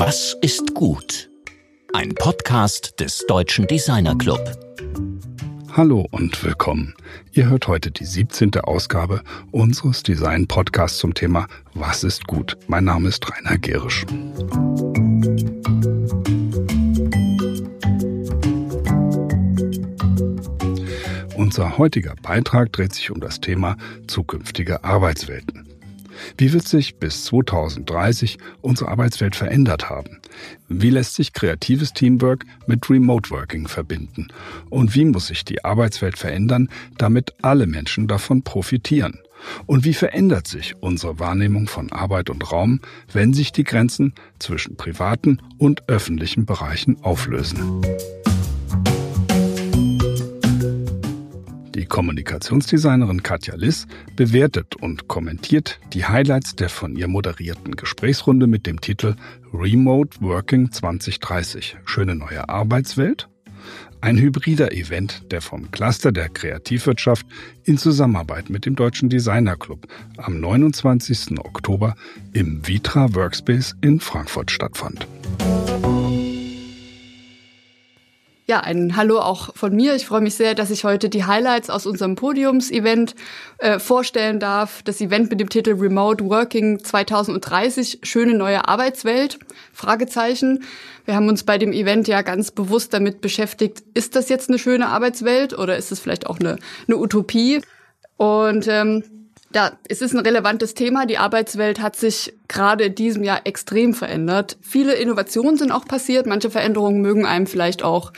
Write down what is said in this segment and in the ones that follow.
Was ist gut? Ein Podcast des Deutschen Designer Club. Hallo und willkommen. Ihr hört heute die 17. Ausgabe unseres Design-Podcasts zum Thema Was ist gut? Mein Name ist Rainer Gerisch. Unser heutiger Beitrag dreht sich um das Thema zukünftige Arbeitswelten. Wie wird sich bis 2030 unsere Arbeitswelt verändert haben? Wie lässt sich kreatives Teamwork mit Remote Working verbinden? Und wie muss sich die Arbeitswelt verändern, damit alle Menschen davon profitieren? Und wie verändert sich unsere Wahrnehmung von Arbeit und Raum, wenn sich die Grenzen zwischen privaten und öffentlichen Bereichen auflösen? Die Kommunikationsdesignerin Katja Liss bewertet und kommentiert die Highlights der von ihr moderierten Gesprächsrunde mit dem Titel Remote Working 2030 Schöne neue Arbeitswelt. Ein hybrider Event, der vom Cluster der Kreativwirtschaft in Zusammenarbeit mit dem Deutschen Designer Club am 29. Oktober im Vitra Workspace in Frankfurt stattfand. Ja, ein Hallo auch von mir. Ich freue mich sehr, dass ich heute die Highlights aus unserem Podiums-Event äh, vorstellen darf. Das Event mit dem Titel Remote Working 2030, schöne neue Arbeitswelt? Fragezeichen. Wir haben uns bei dem Event ja ganz bewusst damit beschäftigt, ist das jetzt eine schöne Arbeitswelt oder ist es vielleicht auch eine, eine Utopie? Und ähm, ja, es ist ein relevantes Thema. Die Arbeitswelt hat sich gerade in diesem Jahr extrem verändert. Viele Innovationen sind auch passiert. Manche Veränderungen mögen einem vielleicht auch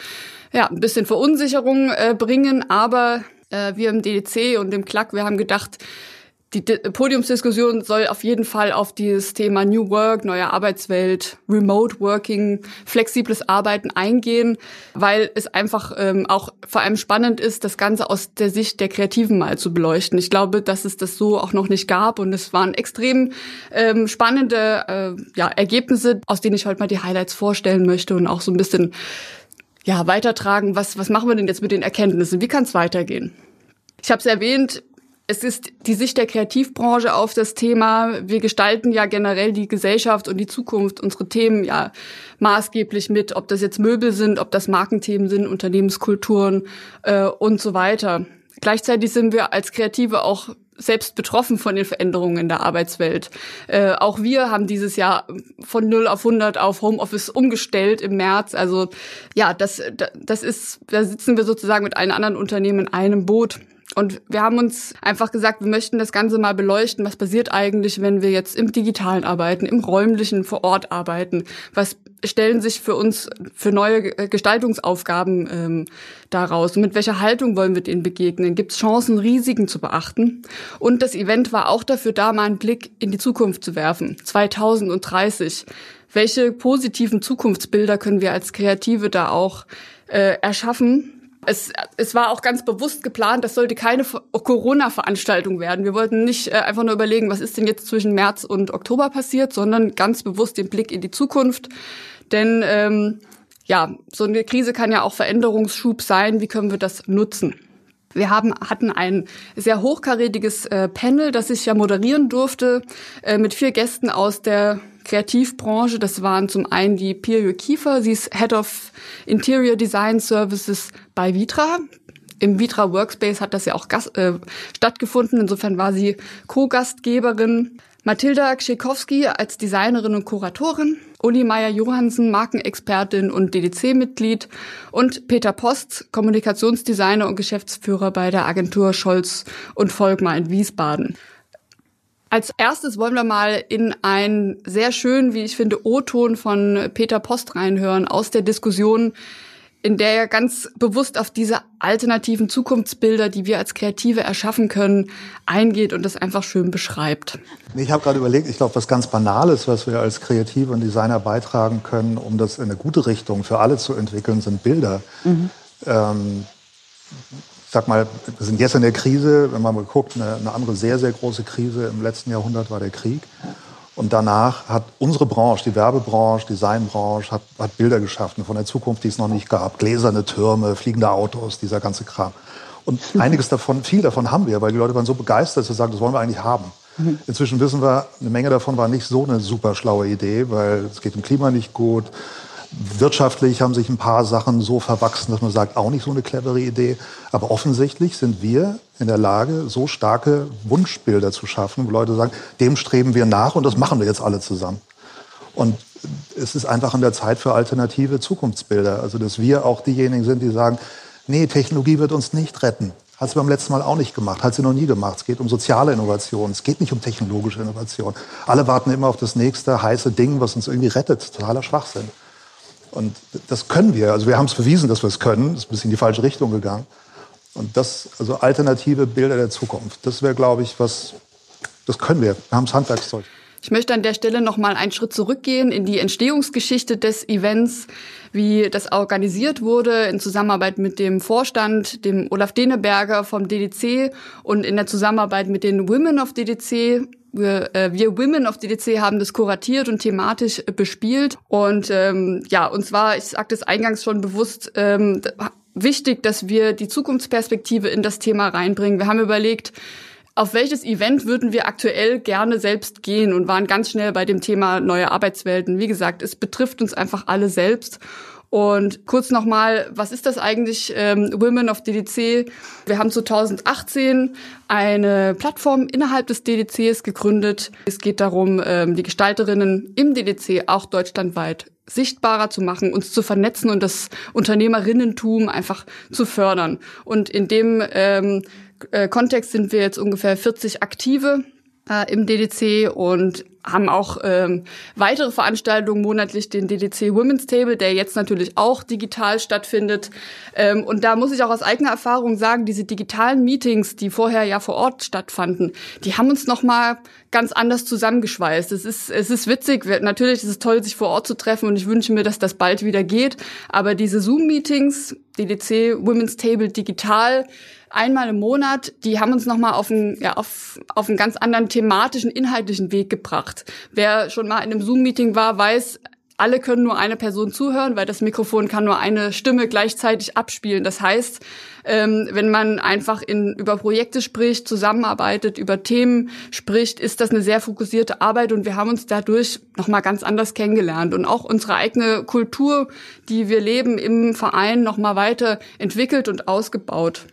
ja, ein bisschen Verunsicherung äh, bringen. Aber äh, wir im DDC und im CLAC, wir haben gedacht, die Podiumsdiskussion soll auf jeden Fall auf dieses Thema New Work, neue Arbeitswelt, Remote Working, flexibles Arbeiten eingehen, weil es einfach ähm, auch vor allem spannend ist, das Ganze aus der Sicht der Kreativen mal zu beleuchten. Ich glaube, dass es das so auch noch nicht gab und es waren extrem ähm, spannende äh, ja, Ergebnisse, aus denen ich heute mal die Highlights vorstellen möchte und auch so ein bisschen ja, weitertragen, was, was machen wir denn jetzt mit den Erkenntnissen? Wie kann es weitergehen? Ich habe es erwähnt, es ist die Sicht der Kreativbranche auf das Thema. Wir gestalten ja generell die Gesellschaft und die Zukunft, unsere Themen ja maßgeblich mit, ob das jetzt Möbel sind, ob das Markenthemen sind, Unternehmenskulturen äh, und so weiter. Gleichzeitig sind wir als Kreative auch selbst betroffen von den Veränderungen in der Arbeitswelt. Äh, auch wir haben dieses Jahr von 0 auf 100 auf Homeoffice umgestellt im März. Also ja, das, das ist, da sitzen wir sozusagen mit allen anderen Unternehmen in einem Boot. Und wir haben uns einfach gesagt, wir möchten das Ganze mal beleuchten. Was passiert eigentlich, wenn wir jetzt im Digitalen arbeiten, im räumlichen vor Ort arbeiten? Was stellen sich für uns für neue Gestaltungsaufgaben ähm, daraus? Und mit welcher Haltung wollen wir denen begegnen? Gibt es Chancen, Risiken zu beachten? Und das Event war auch dafür da, mal einen Blick in die Zukunft zu werfen. 2030. Welche positiven Zukunftsbilder können wir als Kreative da auch äh, erschaffen? Es, es war auch ganz bewusst geplant, das sollte keine Corona-Veranstaltung werden. Wir wollten nicht äh, einfach nur überlegen, was ist denn jetzt zwischen März und Oktober passiert, sondern ganz bewusst den Blick in die Zukunft. Denn ähm, ja, so eine Krise kann ja auch Veränderungsschub sein. Wie können wir das nutzen? Wir haben, hatten ein sehr hochkarätiges äh, Panel, das ich ja moderieren durfte, äh, mit vier Gästen aus der Kreativbranche. Das waren zum einen die Pirjo Kiefer, sie ist Head of Interior Design Services bei Vitra. Im Vitra Workspace hat das ja auch Gast, äh, stattgefunden. Insofern war sie Co-Gastgeberin. Mathilda Kschekowski als Designerin und Kuratorin, Uli Meyer-Johansen, Markenexpertin und DDC-Mitglied und Peter Post, Kommunikationsdesigner und Geschäftsführer bei der Agentur Scholz und Volkmar in Wiesbaden. Als erstes wollen wir mal in einen sehr schönen, wie ich finde, O-Ton von Peter Post reinhören aus der Diskussion, in der er ganz bewusst auf diese alternativen Zukunftsbilder, die wir als Kreative erschaffen können, eingeht und das einfach schön beschreibt. Ich habe gerade überlegt, ich glaube, was ganz Banales, was wir als Kreative und Designer beitragen können, um das in eine gute Richtung für alle zu entwickeln, sind Bilder. Mhm. Ähm, sag mal, wir sind jetzt in der Krise, wenn man mal guckt, eine, eine, andere sehr, sehr große Krise im letzten Jahrhundert war der Krieg. Und danach hat unsere Branche, die Werbebranche, Designbranche, hat, hat Bilder geschaffen von der Zukunft, die es noch nicht gab. Gläserne Türme, fliegende Autos, dieser ganze Kram. Und einiges davon, viel davon haben wir, weil die Leute waren so begeistert, dass sie sagen, das wollen wir eigentlich haben. Mhm. Inzwischen wissen wir, eine Menge davon war nicht so eine super schlaue Idee, weil es geht dem Klima nicht gut. Wirtschaftlich haben sich ein paar Sachen so verwachsen, dass man sagt, auch nicht so eine clevere Idee. Aber offensichtlich sind wir in der Lage, so starke Wunschbilder zu schaffen, wo Leute sagen, dem streben wir nach und das machen wir jetzt alle zusammen. Und es ist einfach an der Zeit für alternative Zukunftsbilder. Also, dass wir auch diejenigen sind, die sagen, nee, Technologie wird uns nicht retten. Hat sie beim letzten Mal auch nicht gemacht, hat sie noch nie gemacht. Es geht um soziale Innovation, es geht nicht um technologische Innovation. Alle warten immer auf das nächste heiße Ding, was uns irgendwie rettet. Totaler Schwachsinn. Und das können wir. Also wir haben es bewiesen, dass wir es können. Das ist ein bisschen in die falsche Richtung gegangen. Und das, also alternative Bilder der Zukunft, das wäre, glaube ich, was, das können wir. Wir haben das Handwerkszeug. Ich möchte an der Stelle noch mal einen Schritt zurückgehen in die Entstehungsgeschichte des Events, wie das organisiert wurde in Zusammenarbeit mit dem Vorstand, dem Olaf Deneberger vom DDC und in der Zusammenarbeit mit den Women of DDC. Wir, äh, wir Women of DDC haben das kuratiert und thematisch bespielt. Und ähm, ja, uns war, ich sagte es eingangs schon bewusst, ähm, wichtig, dass wir die Zukunftsperspektive in das Thema reinbringen. Wir haben überlegt, auf welches Event würden wir aktuell gerne selbst gehen und waren ganz schnell bei dem Thema neue Arbeitswelten. Wie gesagt, es betrifft uns einfach alle selbst. Und kurz nochmal, was ist das eigentlich, ähm, Women of DDC? Wir haben 2018 eine Plattform innerhalb des DDCs gegründet. Es geht darum, ähm, die Gestalterinnen im DDC auch deutschlandweit sichtbarer zu machen, uns zu vernetzen und das Unternehmerinnentum einfach zu fördern. Und in dem ähm, äh, Kontext sind wir jetzt ungefähr 40 Aktive äh, im DDC und haben auch ähm, weitere Veranstaltungen monatlich, den DDC Women's Table, der jetzt natürlich auch digital stattfindet. Ähm, und da muss ich auch aus eigener Erfahrung sagen, diese digitalen Meetings, die vorher ja vor Ort stattfanden, die haben uns noch mal ganz anders zusammengeschweißt. Es ist es ist witzig, natürlich ist es toll, sich vor Ort zu treffen und ich wünsche mir, dass das bald wieder geht. Aber diese Zoom-Meetings, DDC Women's Table digital, einmal im Monat, die haben uns nochmal auf einen, ja, auf, auf einen ganz anderen thematischen, inhaltlichen Weg gebracht. Wer schon mal in einem Zoom-Meeting war, weiß, alle können nur eine Person zuhören, weil das Mikrofon kann nur eine Stimme gleichzeitig abspielen. Das heißt, ähm, wenn man einfach in, über Projekte spricht, zusammenarbeitet, über Themen spricht, ist das eine sehr fokussierte Arbeit und wir haben uns dadurch nochmal ganz anders kennengelernt und auch unsere eigene Kultur, die wir leben im Verein, nochmal weiter entwickelt und ausgebaut.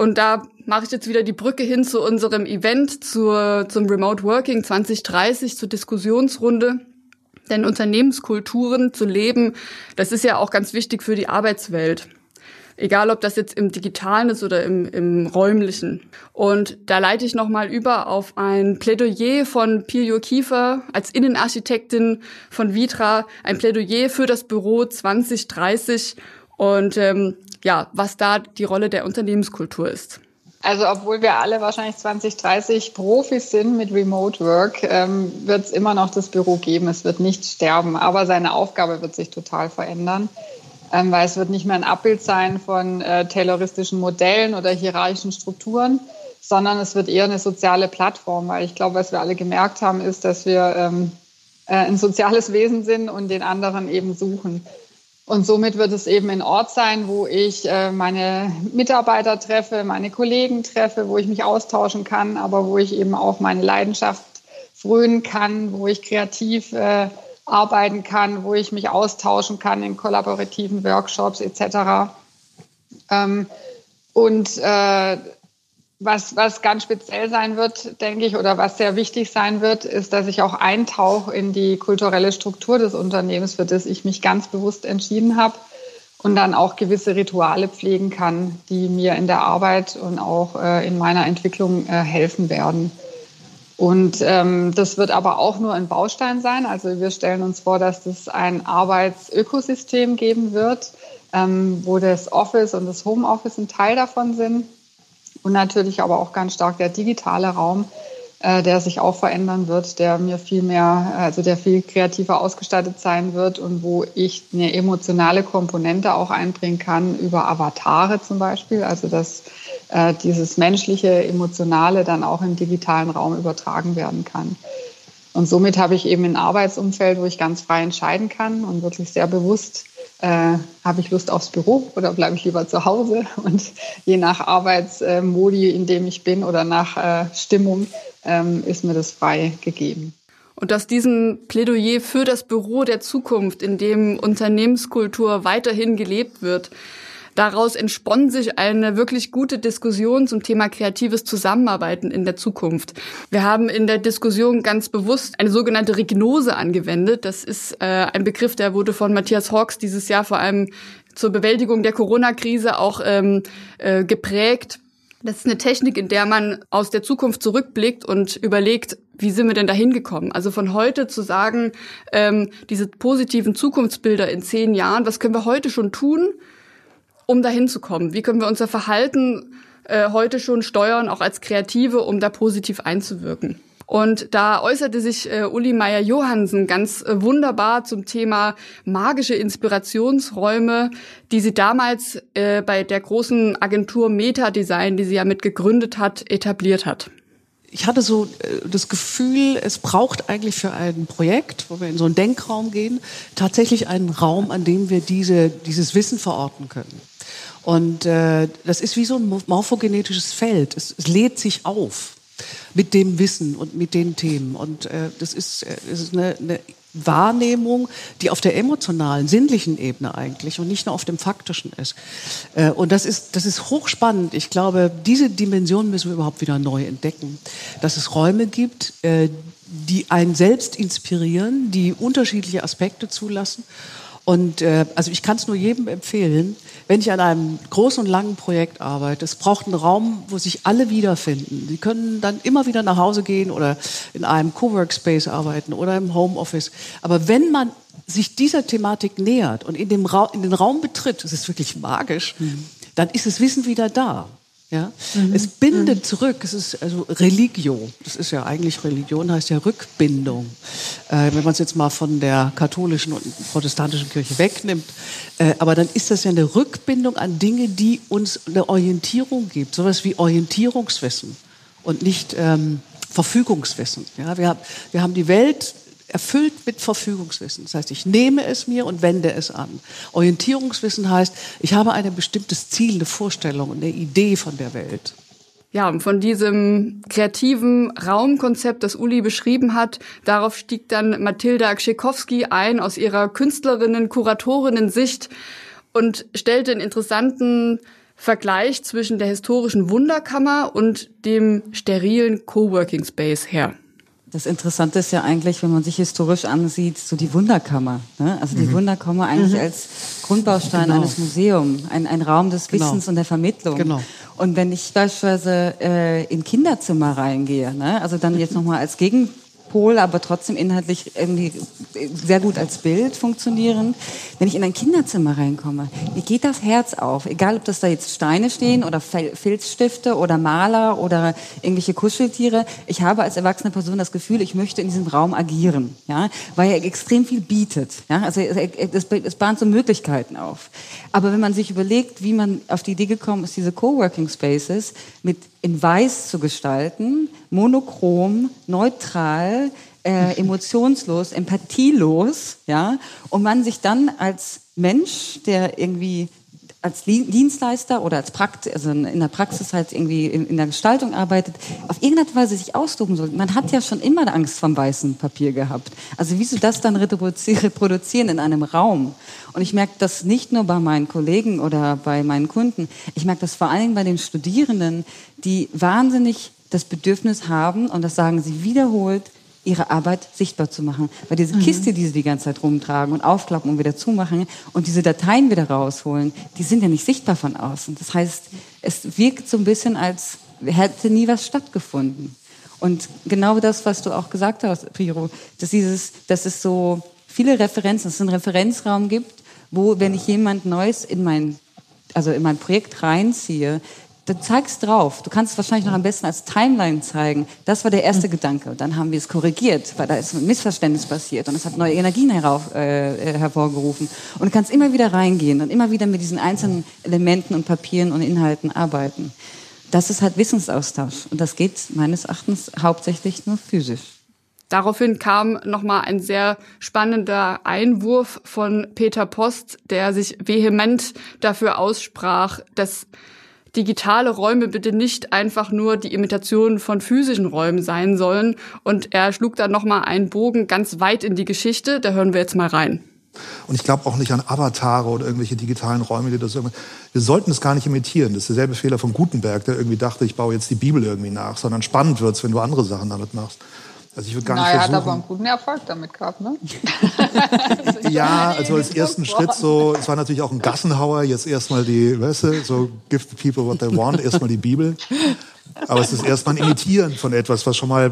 Und da mache ich jetzt wieder die Brücke hin zu unserem Event, zur, zum Remote Working 2030, zur Diskussionsrunde. Denn Unternehmenskulturen zu leben, das ist ja auch ganz wichtig für die Arbeitswelt. Egal, ob das jetzt im Digitalen ist oder im, im Räumlichen. Und da leite ich nochmal über auf ein Plädoyer von Pirjo Kiefer als Innenarchitektin von Vitra. Ein Plädoyer für das Büro 2030. Und ähm, ja, was da die Rolle der Unternehmenskultur ist. Also obwohl wir alle wahrscheinlich 20, 30 Profis sind mit Remote Work, ähm, wird es immer noch das Büro geben. Es wird nicht sterben, aber seine Aufgabe wird sich total verändern, ähm, weil es wird nicht mehr ein Abbild sein von äh, tayloristischen Modellen oder hierarchischen Strukturen, sondern es wird eher eine soziale Plattform, weil ich glaube, was wir alle gemerkt haben, ist, dass wir ähm, äh, ein soziales Wesen sind und den anderen eben suchen. Und somit wird es eben ein Ort sein, wo ich äh, meine Mitarbeiter treffe, meine Kollegen treffe, wo ich mich austauschen kann, aber wo ich eben auch meine Leidenschaft frönen kann, wo ich kreativ äh, arbeiten kann, wo ich mich austauschen kann in kollaborativen Workshops etc. Ähm, und äh, was, was ganz speziell sein wird, denke ich, oder was sehr wichtig sein wird, ist, dass ich auch eintauche in die kulturelle Struktur des Unternehmens, für das ich mich ganz bewusst entschieden habe und dann auch gewisse Rituale pflegen kann, die mir in der Arbeit und auch äh, in meiner Entwicklung äh, helfen werden. Und ähm, das wird aber auch nur ein Baustein sein. Also wir stellen uns vor, dass es ein Arbeitsökosystem geben wird, ähm, wo das Office und das Homeoffice ein Teil davon sind und natürlich aber auch ganz stark der digitale Raum, äh, der sich auch verändern wird, der mir viel mehr, also der viel kreativer ausgestattet sein wird und wo ich eine emotionale Komponente auch einbringen kann über Avatare zum Beispiel, also dass äh, dieses menschliche, emotionale dann auch im digitalen Raum übertragen werden kann. Und somit habe ich eben ein Arbeitsumfeld, wo ich ganz frei entscheiden kann und wirklich sehr bewusst äh, habe ich Lust aufs Büro oder bleibe ich lieber zu Hause? Und je nach Arbeitsmodi, in dem ich bin oder nach äh, Stimmung, ähm, ist mir das frei gegeben. Und aus diesem Plädoyer für das Büro der Zukunft, in dem Unternehmenskultur weiterhin gelebt wird, Daraus entspann sich eine wirklich gute Diskussion zum Thema kreatives Zusammenarbeiten in der Zukunft. Wir haben in der Diskussion ganz bewusst eine sogenannte Regnose angewendet. Das ist äh, ein Begriff, der wurde von Matthias Hawks dieses Jahr vor allem zur Bewältigung der Corona-Krise auch ähm, äh, geprägt. Das ist eine Technik, in der man aus der Zukunft zurückblickt und überlegt, wie sind wir denn da hingekommen? Also von heute zu sagen, ähm, diese positiven Zukunftsbilder in zehn Jahren, was können wir heute schon tun, um dahin zu kommen? Wie können wir unser Verhalten äh, heute schon steuern, auch als Kreative, um da positiv einzuwirken? Und da äußerte sich äh, Uli Meyer-Johansen ganz äh, wunderbar zum Thema magische Inspirationsräume, die sie damals äh, bei der großen Agentur Meta Design, die sie ja mit gegründet hat, etabliert hat ich hatte so äh, das Gefühl, es braucht eigentlich für ein Projekt, wo wir in so einen Denkraum gehen, tatsächlich einen Raum, an dem wir diese, dieses Wissen verorten können. Und äh, das ist wie so ein morphogenetisches Feld. Es, es lädt sich auf mit dem Wissen und mit den Themen. Und äh, das ist, äh, das ist eine, eine Wahrnehmung, die auf der emotionalen, sinnlichen Ebene eigentlich und nicht nur auf dem faktischen ist. Äh, und das ist, das ist hochspannend. Ich glaube, diese Dimension müssen wir überhaupt wieder neu entdecken. Dass es Räume gibt, äh, die einen selbst inspirieren, die unterschiedliche Aspekte zulassen und äh, also ich kann es nur jedem empfehlen, wenn ich an einem großen und langen Projekt arbeite, es braucht einen Raum, wo sich alle wiederfinden. Sie können dann immer wieder nach Hause gehen oder in einem Coworkspace arbeiten oder im Homeoffice. Aber wenn man sich dieser Thematik nähert und in, dem Ra in den Raum betritt, das ist wirklich magisch, mhm. dann ist das Wissen wieder da. Ja? Mhm. Es bindet mhm. zurück, es ist also Religio, das ist ja eigentlich Religion, heißt ja Rückbindung. Äh, wenn man es jetzt mal von der katholischen und protestantischen Kirche wegnimmt, äh, aber dann ist das ja eine Rückbindung an Dinge, die uns eine Orientierung gibt, sowas wie Orientierungswissen und nicht ähm, Verfügungswissen. Ja? Wir, wir haben die Welt erfüllt mit Verfügungswissen. Das heißt, ich nehme es mir und wende es an. Orientierungswissen heißt, ich habe ein bestimmtes Ziel, eine Vorstellung, eine Idee von der Welt. Ja, und von diesem kreativen Raumkonzept, das Uli beschrieben hat, darauf stieg dann Mathilda Kschekowski ein aus ihrer Künstlerinnen, Kuratorinnen-Sicht und stellte einen interessanten Vergleich zwischen der historischen Wunderkammer und dem sterilen Coworking Space her. Das Interessante ist ja eigentlich, wenn man sich historisch ansieht, so die Wunderkammer. Ne? Also die mhm. Wunderkammer eigentlich mhm. als Grundbaustein genau. eines Museums, ein, ein Raum des genau. Wissens genau. und der Vermittlung. Genau. Und wenn ich beispielsweise äh, in Kinderzimmer reingehe, ne? also dann jetzt nochmal als Gegen Pol, aber trotzdem inhaltlich irgendwie sehr gut als Bild funktionieren. Wenn ich in ein Kinderzimmer reinkomme, mir geht das Herz auf. Egal, ob das da jetzt Steine stehen oder Filzstifte oder Maler oder irgendwelche Kuscheltiere. Ich habe als erwachsene Person das Gefühl, ich möchte in diesem Raum agieren, ja, weil er extrem viel bietet. Ja, also es bahnt so Möglichkeiten auf. Aber wenn man sich überlegt, wie man auf die Idee gekommen ist, diese Coworking Spaces mit in Weiß zu gestalten, monochrom, neutral, äh, emotionslos, empathielos, ja, und man sich dann als Mensch, der irgendwie als Dienstleister oder als Prakt also in der Praxis halt irgendwie in, in, der Gestaltung arbeitet, auf irgendeine Weise sich austoben soll. Man hat ja schon immer Angst vom weißen Papier gehabt. Also wieso das dann reproduzieren in einem Raum? Und ich merke das nicht nur bei meinen Kollegen oder bei meinen Kunden. Ich merke das vor allen Dingen bei den Studierenden, die wahnsinnig das Bedürfnis haben, und das sagen sie wiederholt, ihre Arbeit sichtbar zu machen. Weil diese mhm. Kiste, die sie die ganze Zeit rumtragen und aufklappen und wieder zumachen und diese Dateien wieder rausholen, die sind ja nicht sichtbar von außen. Das heißt, es wirkt so ein bisschen, als hätte nie was stattgefunden. Und genau das, was du auch gesagt hast, Piro, dass dieses, dass es so viele Referenzen, dass es einen Referenzraum gibt, wo, wenn ich jemand Neues in mein, also in mein Projekt reinziehe, dann zeig's drauf. Du kannst es wahrscheinlich noch am besten als Timeline zeigen. Das war der erste mhm. Gedanke. Dann haben wir es korrigiert, weil da ist ein Missverständnis passiert und es hat neue Energien herauf, äh, hervorgerufen. Und du kannst immer wieder reingehen und immer wieder mit diesen einzelnen Elementen und Papieren und Inhalten arbeiten. Das ist halt Wissensaustausch und das geht meines Erachtens hauptsächlich nur physisch. Daraufhin kam nochmal ein sehr spannender Einwurf von Peter Post, der sich vehement dafür aussprach, dass digitale Räume bitte nicht einfach nur die Imitation von physischen Räumen sein sollen. Und er schlug dann nochmal einen Bogen ganz weit in die Geschichte. Da hören wir jetzt mal rein. Und ich glaube auch nicht an Avatare oder irgendwelche digitalen Räume, die das irgendwie. Wir sollten es gar nicht imitieren. Das ist derselbe Fehler von Gutenberg, der irgendwie dachte, ich baue jetzt die Bibel irgendwie nach, sondern spannend wird's, wenn du andere Sachen damit machst. Also ich würde gar naja, nicht versuchen. Er hat aber einen guten Erfolg damit gehabt, ne? ja, also als ersten Schritt so, es war natürlich auch ein Gassenhauer, jetzt erstmal die, weißt du, so give the people what they want, erstmal die Bibel. Aber es ist erstmal ein Imitieren von etwas, was schon mal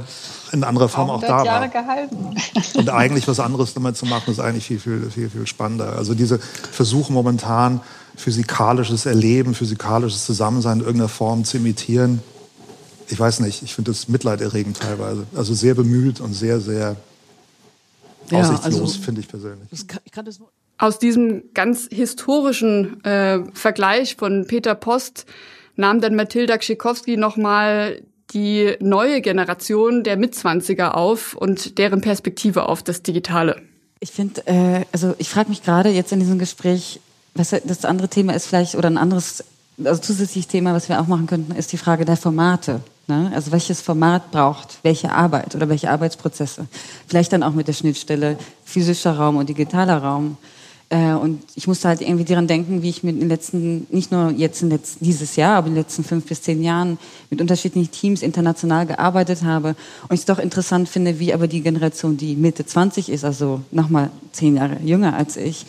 in anderer Form auch da Jahre war. Gehalten. Und eigentlich was anderes damit zu machen, ist eigentlich viel, viel, viel, viel spannender. Also diese Versuche momentan, physikalisches Erleben, physikalisches Zusammensein in irgendeiner Form zu imitieren, ich weiß nicht, ich finde das mitleiderregend teilweise. Also sehr bemüht und sehr, sehr ja, aussichtslos, also, finde ich persönlich. Kann, ich Aus diesem ganz historischen äh, Vergleich von Peter Post nahm dann Mathilda Kschikowski nochmal die neue Generation der Mitzwanziger auf und deren Perspektive auf das Digitale. Ich finde, äh, also ich frage mich gerade jetzt in diesem Gespräch, was das andere Thema ist vielleicht oder ein anderes, also zusätzliches Thema, was wir auch machen könnten, ist die Frage der Formate. Ne? Also welches Format braucht welche Arbeit oder welche Arbeitsprozesse. Vielleicht dann auch mit der Schnittstelle physischer Raum und digitaler Raum. Äh, und ich musste halt irgendwie daran denken, wie ich mit den letzten, nicht nur jetzt in letzten, dieses Jahr, aber in den letzten fünf bis zehn Jahren mit unterschiedlichen Teams international gearbeitet habe. Und ich es doch interessant finde, wie aber die Generation, die Mitte 20 ist, also nochmal zehn Jahre jünger als ich,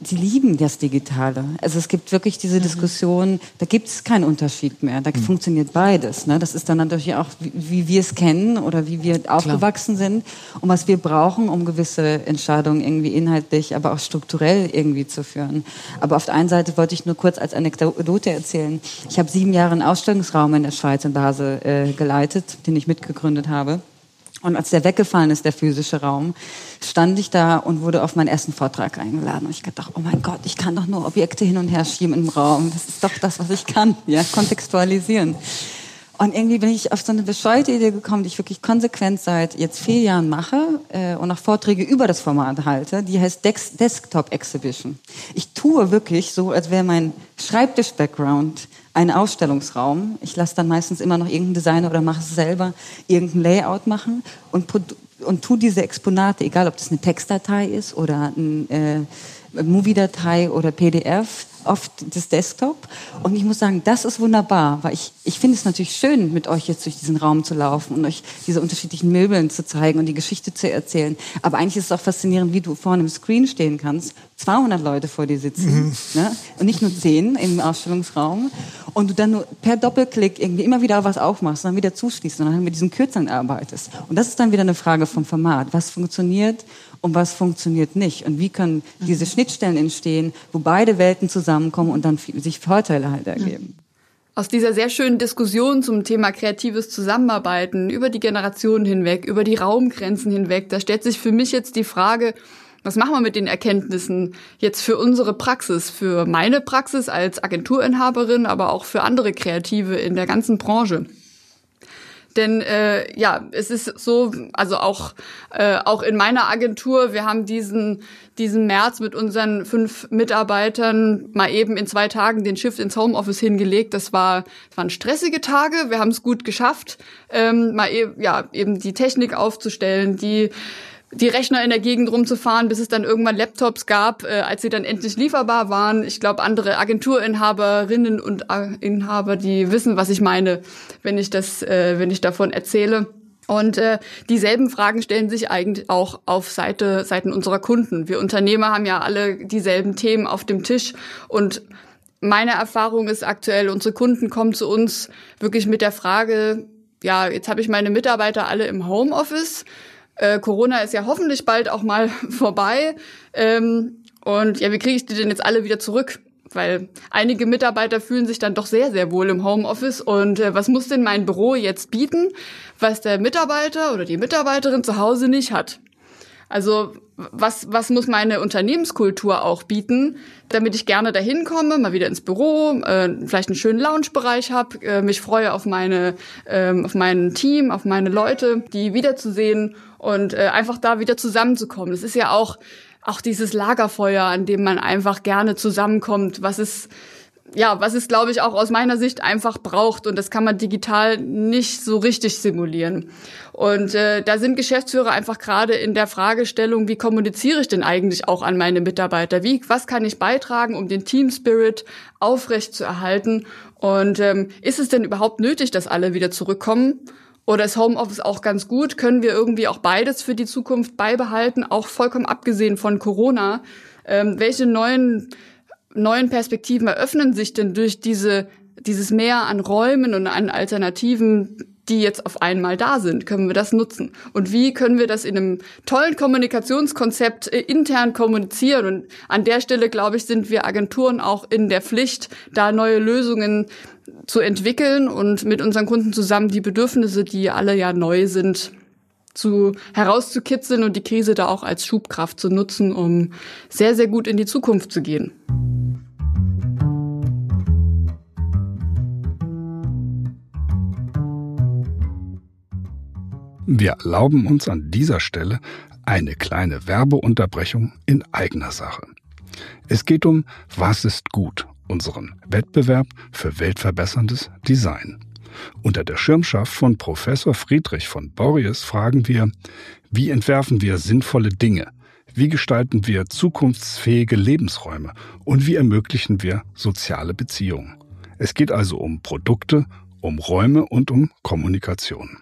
die lieben das Digitale. Also es gibt wirklich diese mhm. Diskussion, da gibt es keinen Unterschied mehr. Da mhm. funktioniert beides. Ne? Das ist dann natürlich auch, wie, wie wir es kennen oder wie wir aufgewachsen Klar. sind und was wir brauchen, um gewisse Entscheidungen irgendwie inhaltlich, aber auch strukturell irgendwie zu führen. Aber auf der einen Seite wollte ich nur kurz als Anekdote erzählen. Ich habe sieben Jahre einen Ausstellungsraum in der Schweiz in Basel äh, geleitet, den ich mitgegründet habe. Und als der weggefallen ist, der physische Raum, stand ich da und wurde auf meinen ersten Vortrag eingeladen. Und ich dachte, oh mein Gott, ich kann doch nur Objekte hin und her schieben im Raum. Das ist doch das, was ich kann, ja, kontextualisieren. Und irgendwie bin ich auf so eine bescheuerte Idee gekommen, die ich wirklich konsequent seit jetzt vier Jahren mache äh, und auch Vorträge über das Format halte. Die heißt Dex Desktop Exhibition. Ich tue wirklich so, als wäre mein Schreibtisch-Background ein Ausstellungsraum. Ich lasse dann meistens immer noch irgendeinen Designer oder mache es selber, irgendein Layout machen und, und tu diese Exponate, egal ob das eine Textdatei ist oder eine äh, Movie-Datei oder PDF, auf das Desktop. Und ich muss sagen, das ist wunderbar, weil ich, ich finde es natürlich schön, mit euch jetzt durch diesen Raum zu laufen und euch diese unterschiedlichen Möbeln zu zeigen und die Geschichte zu erzählen. Aber eigentlich ist es auch faszinierend, wie du vor einem Screen stehen kannst, 200 Leute vor dir sitzen mhm. ne? und nicht nur 10 im Ausstellungsraum und du dann nur per Doppelklick irgendwie immer wieder was aufmachst und dann wieder zuschließt und dann mit diesen Kürzeln arbeitest. Und das ist dann wieder eine Frage vom Format. Was funktioniert und was funktioniert nicht? Und wie können diese. Schnittstellen entstehen, wo beide Welten zusammenkommen und dann sich Vorteile halt ergeben? Aus dieser sehr schönen Diskussion zum Thema kreatives Zusammenarbeiten über die Generationen hinweg, über die Raumgrenzen hinweg, da stellt sich für mich jetzt die Frage, was machen wir mit den Erkenntnissen jetzt für unsere Praxis, für meine Praxis als Agenturinhaberin, aber auch für andere Kreative in der ganzen Branche? Denn äh, ja, es ist so, also auch äh, auch in meiner Agentur, wir haben diesen diesen März mit unseren fünf Mitarbeitern mal eben in zwei Tagen den Shift ins Homeoffice hingelegt. Das war das waren stressige Tage. Wir haben es gut geschafft, ähm, mal eben ja eben die Technik aufzustellen, die die Rechner in der Gegend rumzufahren, bis es dann irgendwann Laptops gab, äh, als sie dann endlich lieferbar waren. Ich glaube, andere Agenturinhaberinnen und Inhaber, die wissen, was ich meine, wenn ich das, äh, wenn ich davon erzähle. Und äh, dieselben Fragen stellen sich eigentlich auch auf Seite Seiten unserer Kunden. Wir Unternehmer haben ja alle dieselben Themen auf dem Tisch und meine Erfahrung ist aktuell, unsere Kunden kommen zu uns wirklich mit der Frage, ja, jetzt habe ich meine Mitarbeiter alle im Homeoffice äh, Corona ist ja hoffentlich bald auch mal vorbei. Ähm, und ja, wie kriege ich die denn jetzt alle wieder zurück? Weil einige Mitarbeiter fühlen sich dann doch sehr, sehr wohl im Homeoffice. Und äh, was muss denn mein Büro jetzt bieten, was der Mitarbeiter oder die Mitarbeiterin zu Hause nicht hat? Also was, was muss meine Unternehmenskultur auch bieten, damit ich gerne dahin komme, mal wieder ins Büro, äh, vielleicht einen schönen Lounge-Bereich habe, äh, mich freue auf meine, äh, auf mein Team, auf meine Leute, die wiederzusehen und äh, einfach da wieder zusammenzukommen. Das ist ja auch auch dieses Lagerfeuer, an dem man einfach gerne zusammenkommt, was ist ja, was es, glaube ich, auch aus meiner Sicht einfach braucht. Und das kann man digital nicht so richtig simulieren. Und äh, da sind Geschäftsführer einfach gerade in der Fragestellung, wie kommuniziere ich denn eigentlich auch an meine Mitarbeiter? Wie, was kann ich beitragen, um den Team Spirit aufrecht zu erhalten? Und ähm, ist es denn überhaupt nötig, dass alle wieder zurückkommen? Oder ist Homeoffice auch ganz gut? Können wir irgendwie auch beides für die Zukunft beibehalten, auch vollkommen abgesehen von Corona? Ähm, welche neuen neuen Perspektiven eröffnen sich denn durch diese, dieses Mehr an Räumen und an Alternativen, die jetzt auf einmal da sind? Können wir das nutzen? Und wie können wir das in einem tollen Kommunikationskonzept äh, intern kommunizieren? Und an der Stelle, glaube ich, sind wir Agenturen auch in der Pflicht, da neue Lösungen zu entwickeln und mit unseren Kunden zusammen die Bedürfnisse, die alle ja neu sind, zu herauszukitzeln und die Krise da auch als Schubkraft zu nutzen, um sehr, sehr gut in die Zukunft zu gehen. Wir erlauben uns an dieser Stelle eine kleine Werbeunterbrechung in eigener Sache. Es geht um Was ist gut, unseren Wettbewerb für weltverbesserndes Design. Unter der Schirmschaft von Professor Friedrich von Borries fragen wir, wie entwerfen wir sinnvolle Dinge? Wie gestalten wir zukunftsfähige Lebensräume? Und wie ermöglichen wir soziale Beziehungen? Es geht also um Produkte, um Räume und um Kommunikation.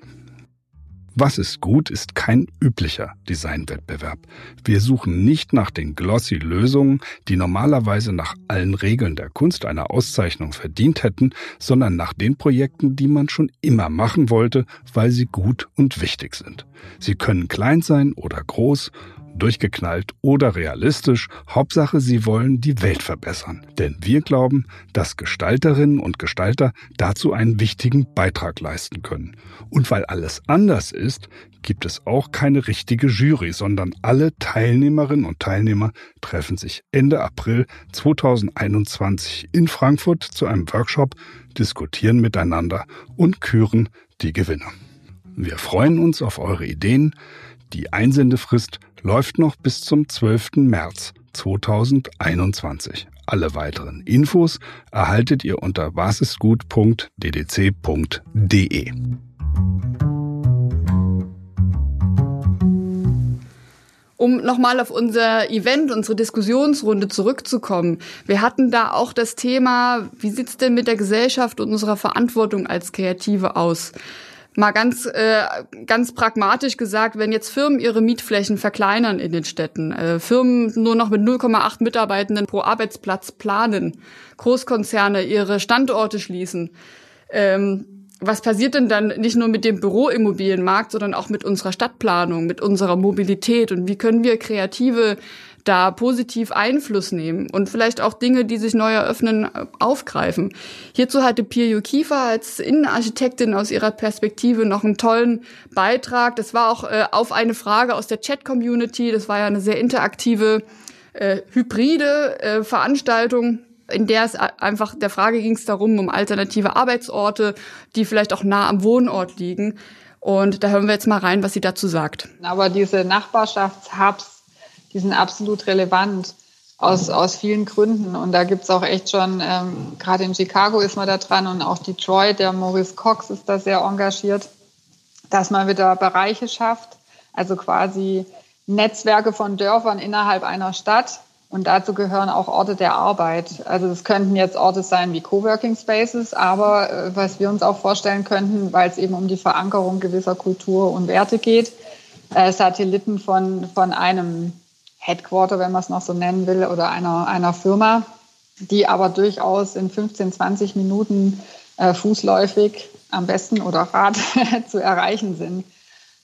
Was ist gut, ist kein üblicher Designwettbewerb. Wir suchen nicht nach den glossy Lösungen, die normalerweise nach allen Regeln der Kunst eine Auszeichnung verdient hätten, sondern nach den Projekten, die man schon immer machen wollte, weil sie gut und wichtig sind. Sie können klein sein oder groß, durchgeknallt oder realistisch, Hauptsache, sie wollen die Welt verbessern. Denn wir glauben, dass Gestalterinnen und Gestalter dazu einen wichtigen Beitrag leisten können. Und weil alles anders ist, gibt es auch keine richtige Jury, sondern alle Teilnehmerinnen und Teilnehmer treffen sich Ende April 2021 in Frankfurt zu einem Workshop, diskutieren miteinander und küren die Gewinner. Wir freuen uns auf eure Ideen. Die Einsendefrist läuft noch bis zum 12. März 2021. Alle weiteren Infos erhaltet ihr unter basisgut.ddc.de. Um nochmal auf unser Event, unsere Diskussionsrunde zurückzukommen. Wir hatten da auch das Thema, wie sieht's denn mit der Gesellschaft und unserer Verantwortung als Kreative aus? Mal ganz, äh, ganz pragmatisch gesagt, wenn jetzt Firmen ihre Mietflächen verkleinern in den Städten, äh, Firmen nur noch mit 0,8 Mitarbeitenden pro Arbeitsplatz planen, Großkonzerne ihre Standorte schließen, ähm, was passiert denn dann nicht nur mit dem Büroimmobilienmarkt, sondern auch mit unserer Stadtplanung, mit unserer Mobilität? Und wie können wir kreative da positiv Einfluss nehmen und vielleicht auch Dinge, die sich neu eröffnen, aufgreifen. Hierzu hatte Pirjo Kiefer als Innenarchitektin aus ihrer Perspektive noch einen tollen Beitrag. Das war auch äh, auf eine Frage aus der Chat-Community. Das war ja eine sehr interaktive, äh, hybride äh, Veranstaltung in der es einfach der Frage ging es darum, um alternative Arbeitsorte, die vielleicht auch nah am Wohnort liegen. Und da hören wir jetzt mal rein, was sie dazu sagt. Aber diese Nachbarschaftshubs die sind absolut relevant aus, aus vielen Gründen. Und da gibt es auch echt schon, ähm, gerade in Chicago ist man da dran und auch Detroit, der Maurice Cox ist da sehr engagiert, dass man wieder Bereiche schafft, also quasi Netzwerke von Dörfern innerhalb einer Stadt. Und dazu gehören auch Orte der Arbeit. Also das könnten jetzt Orte sein wie Coworking Spaces, aber äh, was wir uns auch vorstellen könnten, weil es eben um die Verankerung gewisser Kultur und Werte geht, äh, Satelliten von, von einem Headquarter, wenn man es noch so nennen will, oder einer, einer Firma, die aber durchaus in 15, 20 Minuten äh, fußläufig am besten oder Rad zu erreichen sind.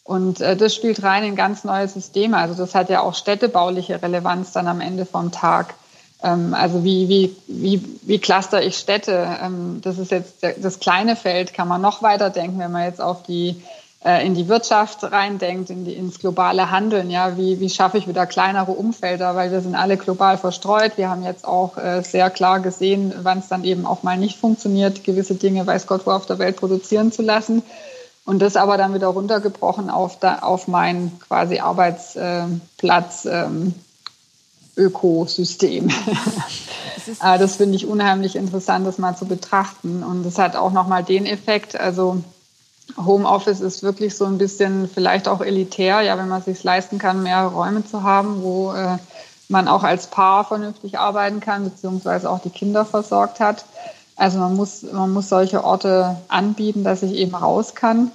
Und äh, das spielt rein in ganz neue Systeme. Also das hat ja auch städtebauliche Relevanz dann am Ende vom Tag. Ähm, also wie, wie, wie, wie cluster ich Städte? Ähm, das ist jetzt das kleine Feld, kann man noch weiter denken, wenn man jetzt auf die in die Wirtschaft reindenkt, in die, ins globale Handeln. Ja, wie, wie schaffe ich wieder kleinere Umfelder, weil wir sind alle global verstreut. Wir haben jetzt auch äh, sehr klar gesehen, wann es dann eben auch mal nicht funktioniert, gewisse Dinge, weiß Gott wo auf der Welt produzieren zu lassen. Und das aber dann wieder runtergebrochen auf, da, auf meinen quasi Arbeitsplatz. Ähm, Ökosystem. Das, das finde ich unheimlich interessant, das mal zu betrachten. Und das hat auch nochmal den Effekt, also Homeoffice ist wirklich so ein bisschen vielleicht auch elitär, ja, wenn man es sich leisten kann, mehr Räume zu haben, wo äh, man auch als Paar vernünftig arbeiten kann, beziehungsweise auch die Kinder versorgt hat. Also man muss, man muss solche Orte anbieten, dass ich eben raus kann.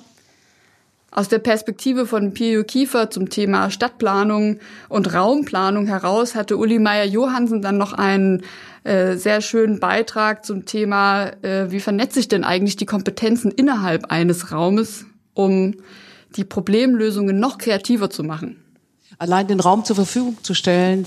Aus der Perspektive von Pio Kiefer zum Thema Stadtplanung und Raumplanung heraus hatte Uli Meyer-Johansen dann noch einen äh, sehr schönen Beitrag zum Thema, äh, wie vernetze ich denn eigentlich die Kompetenzen innerhalb eines Raumes, um die Problemlösungen noch kreativer zu machen. Allein den Raum zur Verfügung zu stellen,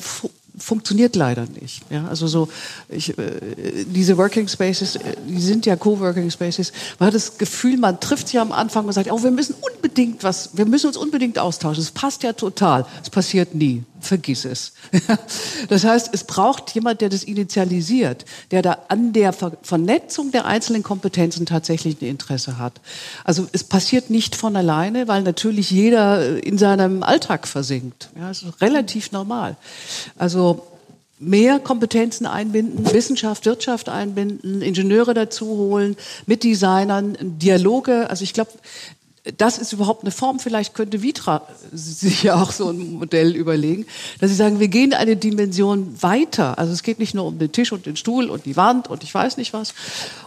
funktioniert leider nicht. Ja, also so ich, äh, diese Working Spaces, äh, die sind ja Co-Working Spaces. Man hat das Gefühl, man trifft sich am Anfang und sagt, oh, wir müssen unbedingt was, wir müssen uns unbedingt austauschen. Es passt ja total. Es passiert nie. Vergiss es. das heißt, es braucht jemand, der das initialisiert, der da an der Ver Vernetzung der einzelnen Kompetenzen tatsächlich ein Interesse hat. Also es passiert nicht von alleine, weil natürlich jeder in seinem Alltag versinkt. Ja, das ist relativ normal. Also mehr Kompetenzen einbinden, Wissenschaft, Wirtschaft einbinden, Ingenieure dazu holen, mit Designern, Dialoge. Also ich glaube, das ist überhaupt eine Form. Vielleicht könnte Vitra sich ja auch so ein Modell überlegen, dass sie sagen, wir gehen eine Dimension weiter. Also es geht nicht nur um den Tisch und den Stuhl und die Wand und ich weiß nicht was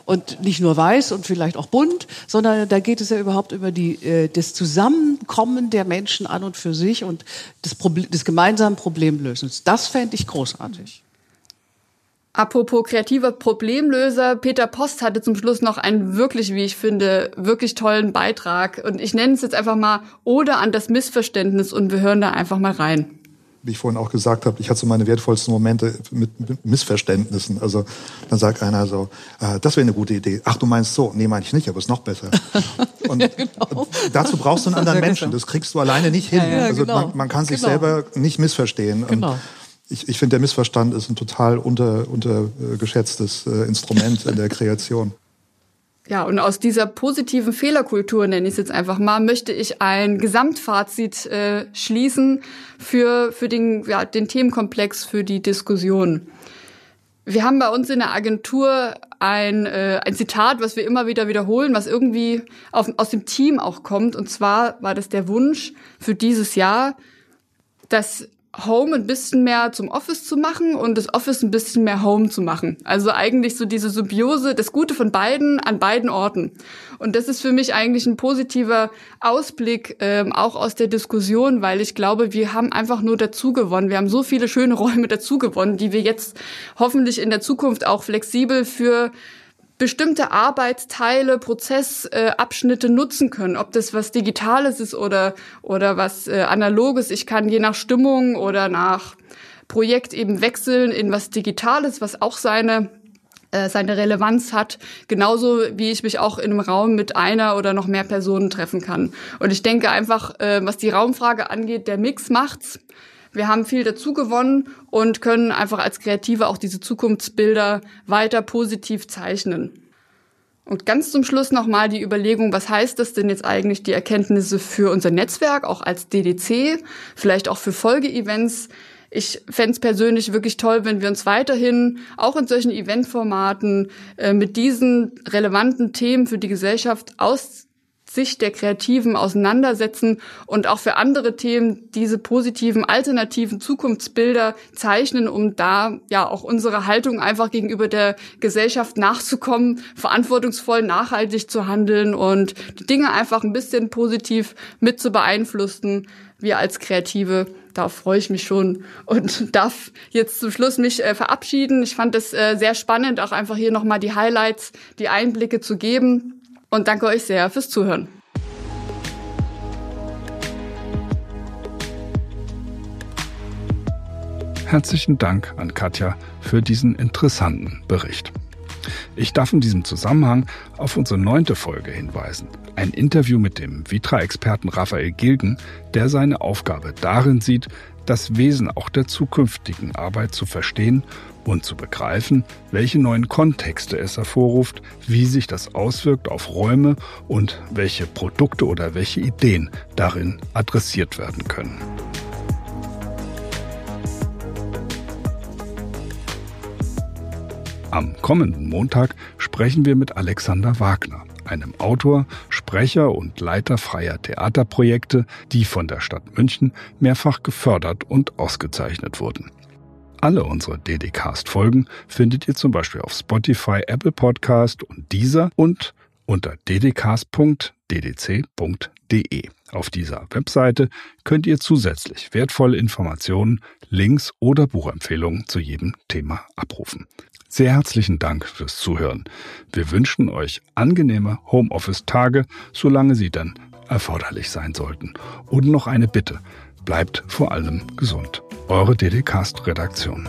und nicht nur weiß und vielleicht auch bunt, sondern da geht es ja überhaupt über die, äh, das Zusammenkommen der Menschen an und für sich und des, Problem, des gemeinsamen Problemlösens. Das fände ich großartig. Apropos kreativer Problemlöser, Peter Post hatte zum Schluss noch einen wirklich, wie ich finde, wirklich tollen Beitrag. Und ich nenne es jetzt einfach mal Oder an das Missverständnis und wir hören da einfach mal rein. Wie ich vorhin auch gesagt habe, ich hatte so meine wertvollsten Momente mit, Missverständnissen. Also dann sagt einer so, äh, das wäre eine gute Idee. Ach, du meinst so? Nee, meine ich nicht, aber ist noch besser. Und ja, genau. dazu brauchst du einen anderen Menschen. Das kriegst du alleine nicht hin. Ja, ja, also genau. man, man, kann sich genau. selber nicht missverstehen. Genau. Und ich, ich finde, der Missverstand ist ein total unter, untergeschätztes äh, Instrument in der Kreation. Ja, und aus dieser positiven Fehlerkultur, nenne ich es jetzt einfach mal, möchte ich ein Gesamtfazit äh, schließen für, für den, ja, den Themenkomplex, für die Diskussion. Wir haben bei uns in der Agentur ein, äh, ein Zitat, was wir immer wieder wiederholen, was irgendwie auf, aus dem Team auch kommt. Und zwar war das der Wunsch für dieses Jahr, dass Home ein bisschen mehr zum Office zu machen und das Office ein bisschen mehr Home zu machen. Also eigentlich so diese Symbiose, das Gute von beiden an beiden Orten. Und das ist für mich eigentlich ein positiver Ausblick, ähm, auch aus der Diskussion, weil ich glaube, wir haben einfach nur dazu gewonnen. Wir haben so viele schöne Räume dazu gewonnen, die wir jetzt hoffentlich in der Zukunft auch flexibel für bestimmte Arbeitsteile, Prozessabschnitte äh, nutzen können. Ob das was Digitales ist oder, oder was äh, Analoges. Ich kann je nach Stimmung oder nach Projekt eben wechseln in was Digitales, was auch seine äh, seine Relevanz hat, genauso wie ich mich auch in einem Raum mit einer oder noch mehr Personen treffen kann. Und ich denke einfach, äh, was die Raumfrage angeht, der Mix macht's. Wir haben viel dazu gewonnen und können einfach als Kreative auch diese Zukunftsbilder weiter positiv zeichnen. Und ganz zum Schluss nochmal die Überlegung, was heißt das denn jetzt eigentlich die Erkenntnisse für unser Netzwerk, auch als DDC, vielleicht auch für Folgeevents? Ich fände es persönlich wirklich toll, wenn wir uns weiterhin auch in solchen Eventformaten äh, mit diesen relevanten Themen für die Gesellschaft aus Sicht der Kreativen auseinandersetzen und auch für andere Themen diese positiven, alternativen Zukunftsbilder zeichnen, um da ja auch unsere Haltung einfach gegenüber der Gesellschaft nachzukommen, verantwortungsvoll, nachhaltig zu handeln und die Dinge einfach ein bisschen positiv mit zu beeinflussen. Wir als Kreative da freue ich mich schon und darf jetzt zum Schluss mich äh, verabschieden. Ich fand es äh, sehr spannend, auch einfach hier nochmal die Highlights, die Einblicke zu geben und danke euch sehr fürs Zuhören. Herzlichen Dank an Katja für diesen interessanten Bericht. Ich darf in diesem Zusammenhang auf unsere neunte Folge hinweisen. Ein Interview mit dem Vitra-Experten Raphael Gilgen, der seine Aufgabe darin sieht, das Wesen auch der zukünftigen Arbeit zu verstehen und zu begreifen, welche neuen Kontexte es hervorruft, wie sich das auswirkt auf Räume und welche Produkte oder welche Ideen darin adressiert werden können. Am kommenden Montag sprechen wir mit Alexander Wagner, einem Autor, Sprecher und Leiter freier Theaterprojekte, die von der Stadt München mehrfach gefördert und ausgezeichnet wurden. Alle unsere DDcast-Folgen findet ihr zum Beispiel auf Spotify, Apple Podcast und dieser und unter ddcast.ddc.de. Auf dieser Webseite könnt ihr zusätzlich wertvolle Informationen, Links oder Buchempfehlungen zu jedem Thema abrufen. Sehr herzlichen Dank fürs Zuhören. Wir wünschen euch angenehme Homeoffice-Tage, solange sie dann erforderlich sein sollten. Und noch eine Bitte. Bleibt vor allem gesund. Eure DD Cast Redaktion.